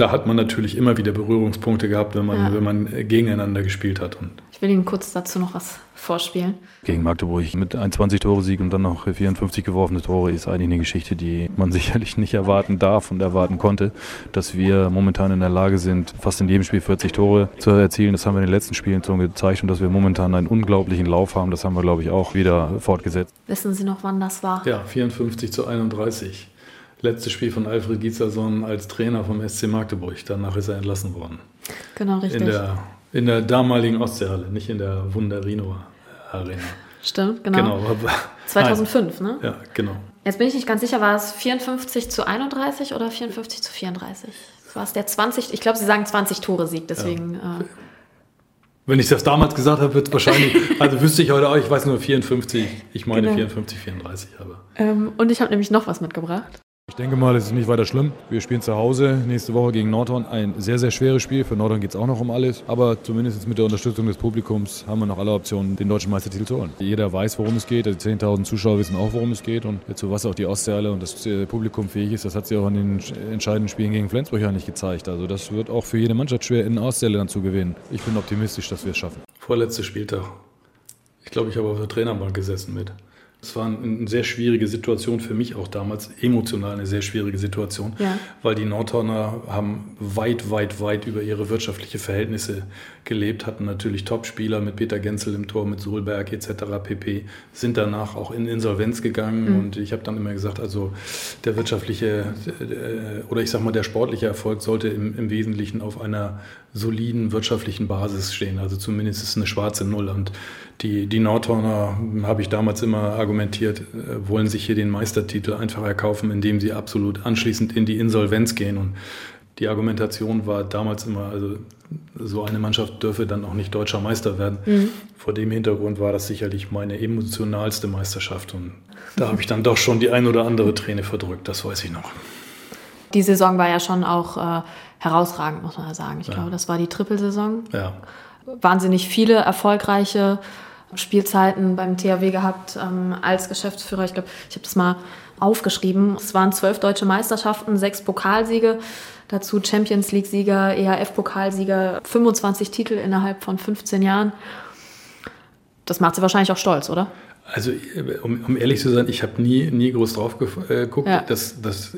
da hat man natürlich immer wieder Berührungspunkte gehabt, wenn man, ja. wenn man gegeneinander gespielt hat. Und ich will Ihnen kurz dazu noch was vorspielen. Gegen Magdeburg mit 21 Tore Sieg und dann noch 54 geworfene Tore ist eigentlich eine Geschichte, die man sicherlich nicht erwarten darf und erwarten konnte, dass wir momentan in der Lage sind, fast in jedem Spiel 40 Tore zu erzielen. Das haben wir in den letzten Spielen so gezeigt und dass wir momentan einen unglaublichen Lauf haben, das haben wir, glaube ich, auch wieder fortgesetzt. Wissen Sie noch, wann das war? Ja, 54 zu 31 letzte Spiel von Alfred Giezerson als Trainer vom SC Magdeburg. Danach ist er entlassen worden. Genau, richtig. In der, in der damaligen Ostseehalle, nicht in der Wunderino Arena. Stimmt, genau. genau 2005, ne? Ja, genau. Jetzt bin ich nicht ganz sicher, war es 54 zu 31 oder 54 zu 34? War es der 20, ich glaube, Sie sagen 20 Tore Sieg, deswegen. Ja. Äh, wenn ich das damals gesagt habe, wird es wahrscheinlich, also wüsste ich heute auch, ich weiß nur 54, ich meine genau. 54, 34, aber. Ähm, und ich habe nämlich noch was mitgebracht. Ich denke mal, es ist nicht weiter schlimm. Wir spielen zu Hause nächste Woche gegen Nordhorn. Ein sehr, sehr schweres Spiel. Für Nordhorn geht es auch noch um alles. Aber zumindest mit der Unterstützung des Publikums haben wir noch alle Optionen, den deutschen Meistertitel zu holen. Jeder weiß, worum es geht. Die 10.000 Zuschauer wissen auch, worum es geht. Und zu was auch die Ostseehalle und das äh, Publikum fähig ist, das hat sie auch in den entscheidenden Spielen gegen Flensburg ja nicht gezeigt. Also das wird auch für jede Mannschaft schwer, in Ostseehalle dann zu gewinnen. Ich bin optimistisch, dass wir es schaffen. Vorletzter Spieltag. Ich glaube, ich habe auf der Trainerbank gesessen mit. Es war eine sehr schwierige Situation für mich auch damals, emotional eine sehr schwierige Situation, ja. weil die Nordhorner haben weit, weit, weit über ihre wirtschaftliche Verhältnisse gelebt, hatten natürlich Topspieler mit Peter Genzel im Tor, mit Solberg etc. pp. Sind danach auch in Insolvenz gegangen mhm. und ich habe dann immer gesagt, also der wirtschaftliche äh, oder ich sag mal der sportliche Erfolg sollte im, im Wesentlichen auf einer soliden wirtschaftlichen Basis stehen. Also zumindest ist es eine schwarze Null. Und die, die Nordhorner, habe ich damals immer argumentiert, äh, wollen sich hier den Meistertitel einfach erkaufen, indem sie absolut anschließend in die Insolvenz gehen. Und die Argumentation war damals immer, also so eine Mannschaft dürfe dann auch nicht deutscher Meister werden. Mhm. Vor dem Hintergrund war das sicherlich meine emotionalste Meisterschaft. Und da habe ich dann doch schon die ein oder andere Träne verdrückt, das weiß ich noch. Die Saison war ja schon auch äh, herausragend, muss man ja sagen. Ich ja. glaube, das war die Trippelsaison. Ja. Wahnsinnig viele erfolgreiche Spielzeiten beim THW gehabt ähm, als Geschäftsführer. Ich glaube, ich habe das mal aufgeschrieben. Es waren zwölf deutsche Meisterschaften, sechs Pokalsiege, dazu Champions League-Sieger, EHF-Pokalsieger, 25 Titel innerhalb von 15 Jahren. Das macht sie wahrscheinlich auch stolz, oder? Also, um, um ehrlich zu sein, ich habe nie, nie groß drauf geguckt. Ja. Das, das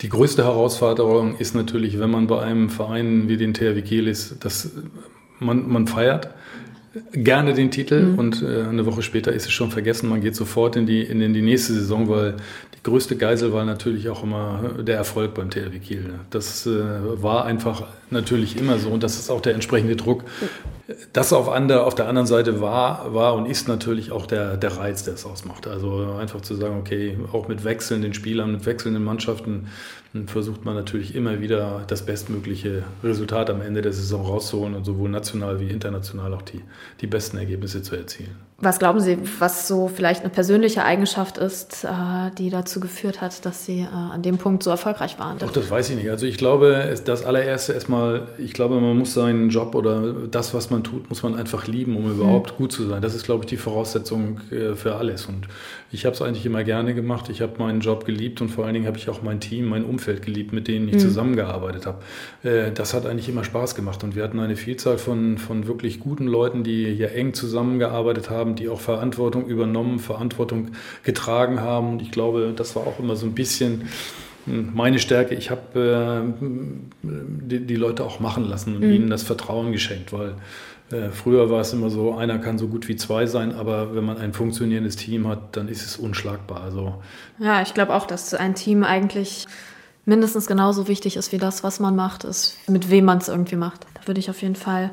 die größte Herausforderung ist natürlich, wenn man bei einem Verein wie den THW Kiel ist, dass man, man feiert gerne den Titel mhm. und äh, eine Woche später ist es schon vergessen. Man geht sofort in die, in, in die nächste Saison, weil die größte Geisel war natürlich auch immer der Erfolg beim THW Kiel. Ne? Das äh, war einfach natürlich immer so und das ist auch der entsprechende Druck. Das auf, andere, auf der anderen Seite war, war und ist natürlich auch der, der Reiz, der es ausmacht. Also einfach zu sagen, okay, auch mit wechselnden Spielern, mit wechselnden Mannschaften versucht man natürlich immer wieder das bestmögliche Resultat am Ende der Saison rauszuholen und sowohl national wie international auch die, die besten Ergebnisse zu erzielen. Was glauben Sie, was so vielleicht eine persönliche Eigenschaft ist, äh, die dazu geführt hat, dass Sie äh, an dem Punkt so erfolgreich waren? Doch, das weiß ich nicht. Also ich glaube, das allererste erstmal, ich glaube, man muss seinen Job oder das, was man tut, muss man einfach lieben, um überhaupt mhm. gut zu sein. Das ist, glaube ich, die Voraussetzung äh, für alles. Und ich habe es eigentlich immer gerne gemacht. Ich habe meinen Job geliebt und vor allen Dingen habe ich auch mein Team, mein Umfeld geliebt, mit denen ich mhm. zusammengearbeitet habe. Das hat eigentlich immer Spaß gemacht. Und wir hatten eine Vielzahl von, von wirklich guten Leuten, die hier eng zusammengearbeitet haben die auch Verantwortung übernommen, Verantwortung getragen haben. Und ich glaube, das war auch immer so ein bisschen hm, meine Stärke. Ich habe äh, die, die, Leute auch machen lassen und mhm. ihnen das Vertrauen geschenkt, weil äh, früher war es immer so, einer kann so gut wie zwei sein, aber wenn man ein funktionierendes Team hat, dann ist es unschlagbar. Also, ja, ich glaube auch, dass ein Team eigentlich mindestens genauso wichtig ist wie das, was man macht, ist, mit wem man es irgendwie macht. Da würde ich auf jeden Fall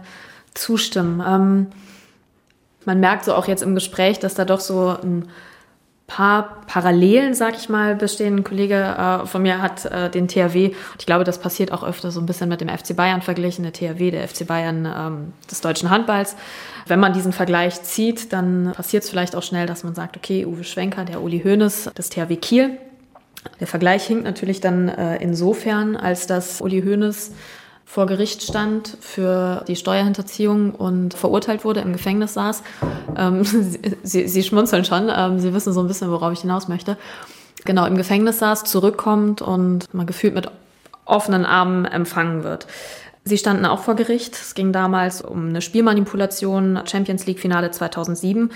zustimmen. Ähm, man merkt so auch jetzt im Gespräch, dass da doch so ein paar Parallelen, sag ich mal, bestehen. Ein Kollege äh, von mir hat äh, den THW, ich glaube, das passiert auch öfter so ein bisschen mit dem FC Bayern verglichen, der THW, der FC Bayern ähm, des deutschen Handballs. Wenn man diesen Vergleich zieht, dann passiert es vielleicht auch schnell, dass man sagt, okay, Uwe Schwenker, der Uli Hoeneß des THW Kiel. Der Vergleich hinkt natürlich dann äh, insofern, als dass Uli Hoeneß vor Gericht stand für die Steuerhinterziehung und verurteilt wurde, im Gefängnis saß. Ähm, Sie, Sie, schmunzeln schon, ähm, Sie wissen so ein bisschen, worauf ich hinaus möchte. genau im Gefängnis saß, zurückkommt und mal gefühlt mit offenen Armen empfangen wird. Sie standen auch vor Gericht. Es ging damals um eine Spielmanipulation, Champions League Finale 2007.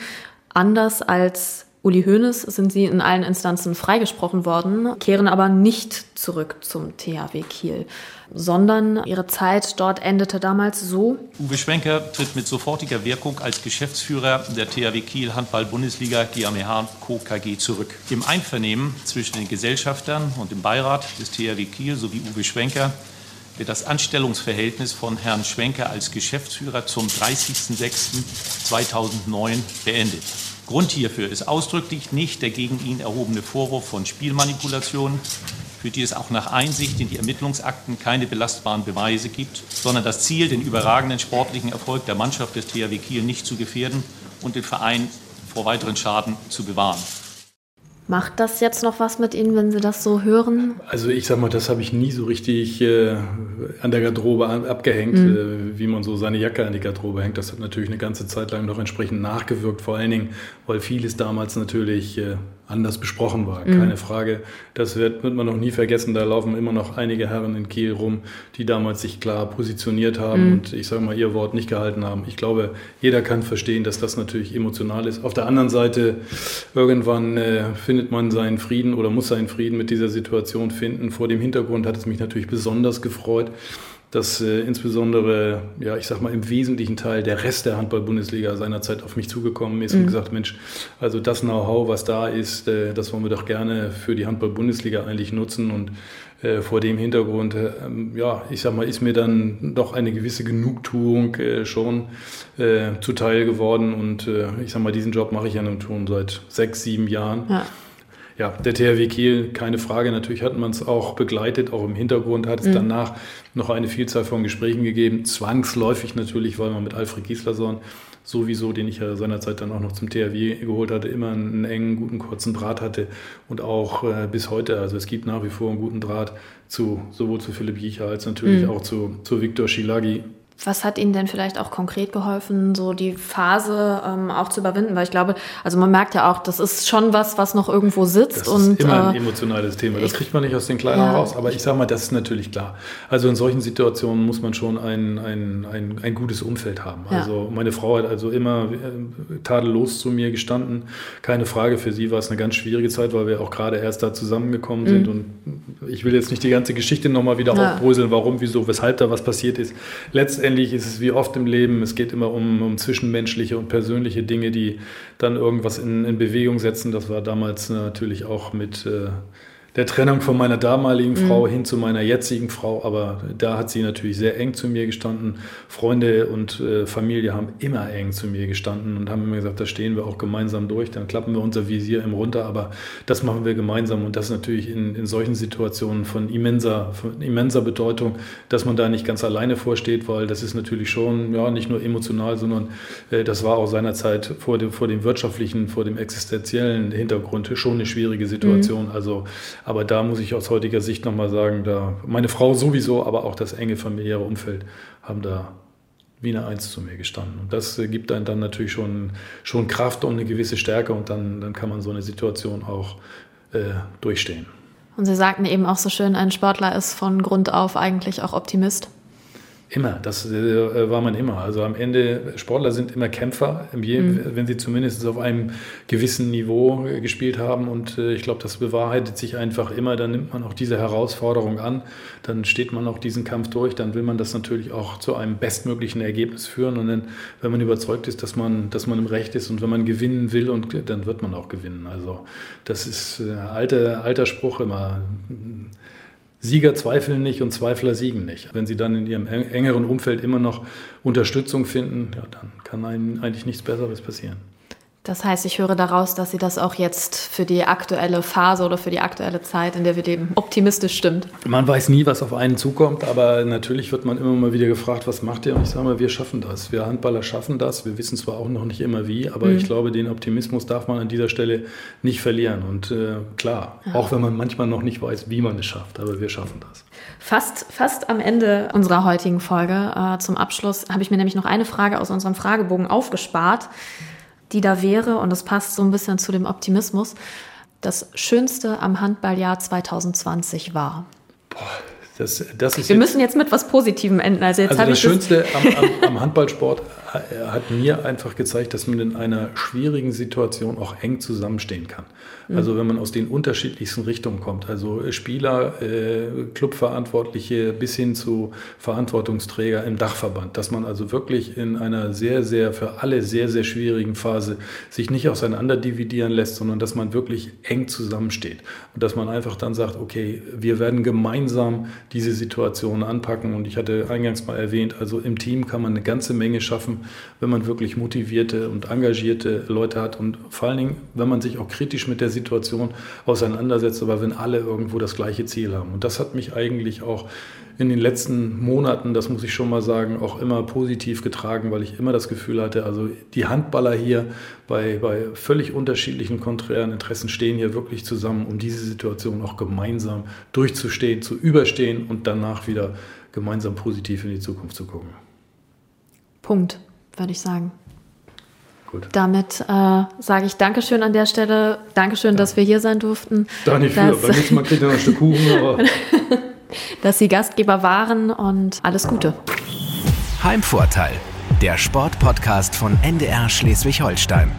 Anders als Uli Hoeneß sind sie in allen Instanzen freigesprochen worden, kehren aber nicht zurück zum THW Kiel, sondern ihre Zeit dort endete damals so. Uwe Schwenker tritt mit sofortiger Wirkung als Geschäftsführer der THW Kiel Handball-Bundesliga GmbH Co. KG zurück. Im Einvernehmen zwischen den Gesellschaftern und dem Beirat des THW Kiel sowie Uwe Schwenker wird das Anstellungsverhältnis von Herrn Schwenker als Geschäftsführer zum 30.06.2009 beendet. Grund hierfür ist ausdrücklich nicht der gegen ihn erhobene Vorwurf von Spielmanipulation, für die es auch nach Einsicht in die Ermittlungsakten keine belastbaren Beweise gibt, sondern das Ziel, den überragenden sportlichen Erfolg der Mannschaft des THW Kiel nicht zu gefährden und den Verein vor weiteren Schaden zu bewahren. Macht das jetzt noch was mit Ihnen, wenn Sie das so hören? Also ich sag mal, das habe ich nie so richtig äh, an der Garderobe abgehängt, mhm. äh, wie man so seine Jacke an die Garderobe hängt. Das hat natürlich eine ganze Zeit lang noch entsprechend nachgewirkt, vor allen Dingen, weil vieles damals natürlich äh, anders besprochen war. Mhm. Keine Frage. Das wird, wird man noch nie vergessen. Da laufen immer noch einige Herren in Kiel rum, die damals sich klar positioniert haben mhm. und ich sage mal, ihr Wort nicht gehalten haben. Ich glaube, jeder kann verstehen, dass das natürlich emotional ist. Auf der anderen Seite, irgendwann äh, findet man seinen Frieden oder muss seinen Frieden mit dieser Situation finden. Vor dem Hintergrund hat es mich natürlich besonders gefreut, dass äh, insbesondere, ja, ich sag mal, im wesentlichen Teil der Rest der Handball-Bundesliga seinerzeit auf mich zugekommen ist mhm. und gesagt, Mensch, also das Know-how, was da ist, äh, das wollen wir doch gerne für die Handball-Bundesliga eigentlich nutzen und äh, vor dem Hintergrund, äh, ja, ich sag mal, ist mir dann doch eine gewisse Genugtuung äh, schon äh, zuteil geworden und ich sag mal, diesen Job mache ich ja nun schon seit sechs, sieben Jahren. Ja ja, der THW Kiel, keine Frage. Natürlich hat man es auch begleitet, auch im Hintergrund hat es mhm. danach noch eine Vielzahl von Gesprächen gegeben. Zwangsläufig natürlich, weil man mit Alfred Gislason sowieso, den ich ja seinerzeit dann auch noch zum THW geholt hatte, immer einen engen, guten, kurzen Draht hatte und auch äh, bis heute. Also es gibt nach wie vor einen guten Draht zu sowohl zu Philipp Jicher als natürlich mhm. auch zu, zu Viktor Schilagi, was hat Ihnen denn vielleicht auch konkret geholfen, so die Phase ähm, auch zu überwinden? Weil ich glaube, also man merkt ja auch, das ist schon was, was noch irgendwo sitzt. Das und, ist immer ein äh, emotionales Thema. Das kriegt man nicht aus den Kleinen ja. raus. Aber ich sage mal, das ist natürlich klar. Also in solchen Situationen muss man schon ein, ein, ein, ein gutes Umfeld haben. Ja. Also meine Frau hat also immer äh, tadellos zu mir gestanden. Keine Frage, für sie war es eine ganz schwierige Zeit, weil wir auch gerade erst da zusammengekommen mhm. sind. Und ich will jetzt nicht die ganze Geschichte nochmal wieder ja. aufbröseln, warum, wieso, weshalb da was passiert ist. Letztendlich letztendlich ist es wie oft im Leben, es geht immer um, um zwischenmenschliche und persönliche Dinge, die dann irgendwas in, in Bewegung setzen. Das war damals natürlich auch mit äh, der Trennung von meiner damaligen mhm. Frau hin zu meiner jetzigen Frau, aber da hat sie natürlich sehr eng zu mir gestanden. Freunde und äh, Familie haben immer eng zu mir gestanden und haben immer gesagt, da stehen wir auch gemeinsam durch, dann klappen wir unser Visier im runter, aber das machen wir gemeinsam und das ist natürlich in, in solchen Situationen von immenser, von immenser Bedeutung, dass man da nicht ganz alleine vorsteht, weil das ist natürlich schon, ja, nicht nur emotional, sondern äh, das war auch seinerzeit vor dem, vor dem wirtschaftlichen, vor dem existenziellen Hintergrund schon eine schwierige Situation. Mhm. Also aber da muss ich aus heutiger Sicht nochmal sagen, da meine Frau sowieso, aber auch das enge familiäre Umfeld haben da wie eine Eins zu mir gestanden. Und das äh, gibt einem dann natürlich schon, schon Kraft und eine gewisse Stärke und dann, dann kann man so eine Situation auch äh, durchstehen. Und Sie sagten eben auch so schön, ein Sportler ist von Grund auf eigentlich auch Optimist. Immer, das äh, war man immer. Also am Ende, Sportler sind immer Kämpfer, mhm. wenn sie zumindest auf einem gewissen Niveau äh, gespielt haben. Und äh, ich glaube, das bewahrheitet sich einfach immer. Dann nimmt man auch diese Herausforderung an, dann steht man auch diesen Kampf durch, dann will man das natürlich auch zu einem bestmöglichen Ergebnis führen. Und dann, wenn man überzeugt ist, dass man, dass man im Recht ist und wenn man gewinnen will, und dann wird man auch gewinnen. Also das ist ein alter, alter Spruch immer Sieger zweifeln nicht und Zweifler siegen nicht. Wenn sie dann in ihrem engeren Umfeld immer noch Unterstützung finden, ja, dann kann einem eigentlich nichts Besseres passieren. Das heißt, ich höre daraus, dass Sie das auch jetzt für die aktuelle Phase oder für die aktuelle Zeit, in der wir leben, optimistisch stimmt. Man weiß nie, was auf einen zukommt, aber natürlich wird man immer mal wieder gefragt, was macht ihr? Und ich sage mal, wir schaffen das. Wir Handballer schaffen das. Wir wissen zwar auch noch nicht immer wie, aber mhm. ich glaube, den Optimismus darf man an dieser Stelle nicht verlieren. Und äh, klar, ja. auch wenn man manchmal noch nicht weiß, wie man es schafft, aber wir schaffen das. Fast, fast am Ende unserer heutigen Folge, äh, zum Abschluss, habe ich mir nämlich noch eine Frage aus unserem Fragebogen aufgespart die da wäre, und das passt so ein bisschen zu dem Optimismus. das Schönste am Handballjahr 2020 war? Boah, das, das ist Wir müssen jetzt mit was Positivem enden. Also, jetzt also das Schönste am, am, am Handballsport hat mir einfach gezeigt, dass man in einer schwierigen Situation auch eng zusammenstehen kann. Mhm. Also wenn man aus den unterschiedlichsten Richtungen kommt, also Spieler, äh, Clubverantwortliche bis hin zu Verantwortungsträger im Dachverband, dass man also wirklich in einer sehr, sehr, für alle sehr, sehr schwierigen Phase sich nicht auseinander dividieren lässt, sondern dass man wirklich eng zusammensteht und dass man einfach dann sagt, okay, wir werden gemeinsam diese Situation anpacken und ich hatte eingangs mal erwähnt, also im Team kann man eine ganze Menge schaffen, wenn man wirklich motivierte und engagierte Leute hat und vor allen Dingen, wenn man sich auch kritisch mit der Situation auseinandersetzt, aber wenn alle irgendwo das gleiche Ziel haben. Und das hat mich eigentlich auch in den letzten Monaten, das muss ich schon mal sagen, auch immer positiv getragen, weil ich immer das Gefühl hatte, also die Handballer hier bei, bei völlig unterschiedlichen konträren Interessen stehen hier wirklich zusammen, um diese Situation auch gemeinsam durchzustehen, zu überstehen und danach wieder gemeinsam positiv in die Zukunft zu gucken. Punkt würde ich sagen. Gut. Damit äh, sage ich Dankeschön an der Stelle. Dankeschön, ja. dass wir hier sein durften. Da nicht für. Beim nächsten Mal kriegt ihr noch ein Stück Kuchen. dass Sie Gastgeber waren und alles Gute. Heimvorteil, der Sportpodcast von NDR Schleswig-Holstein.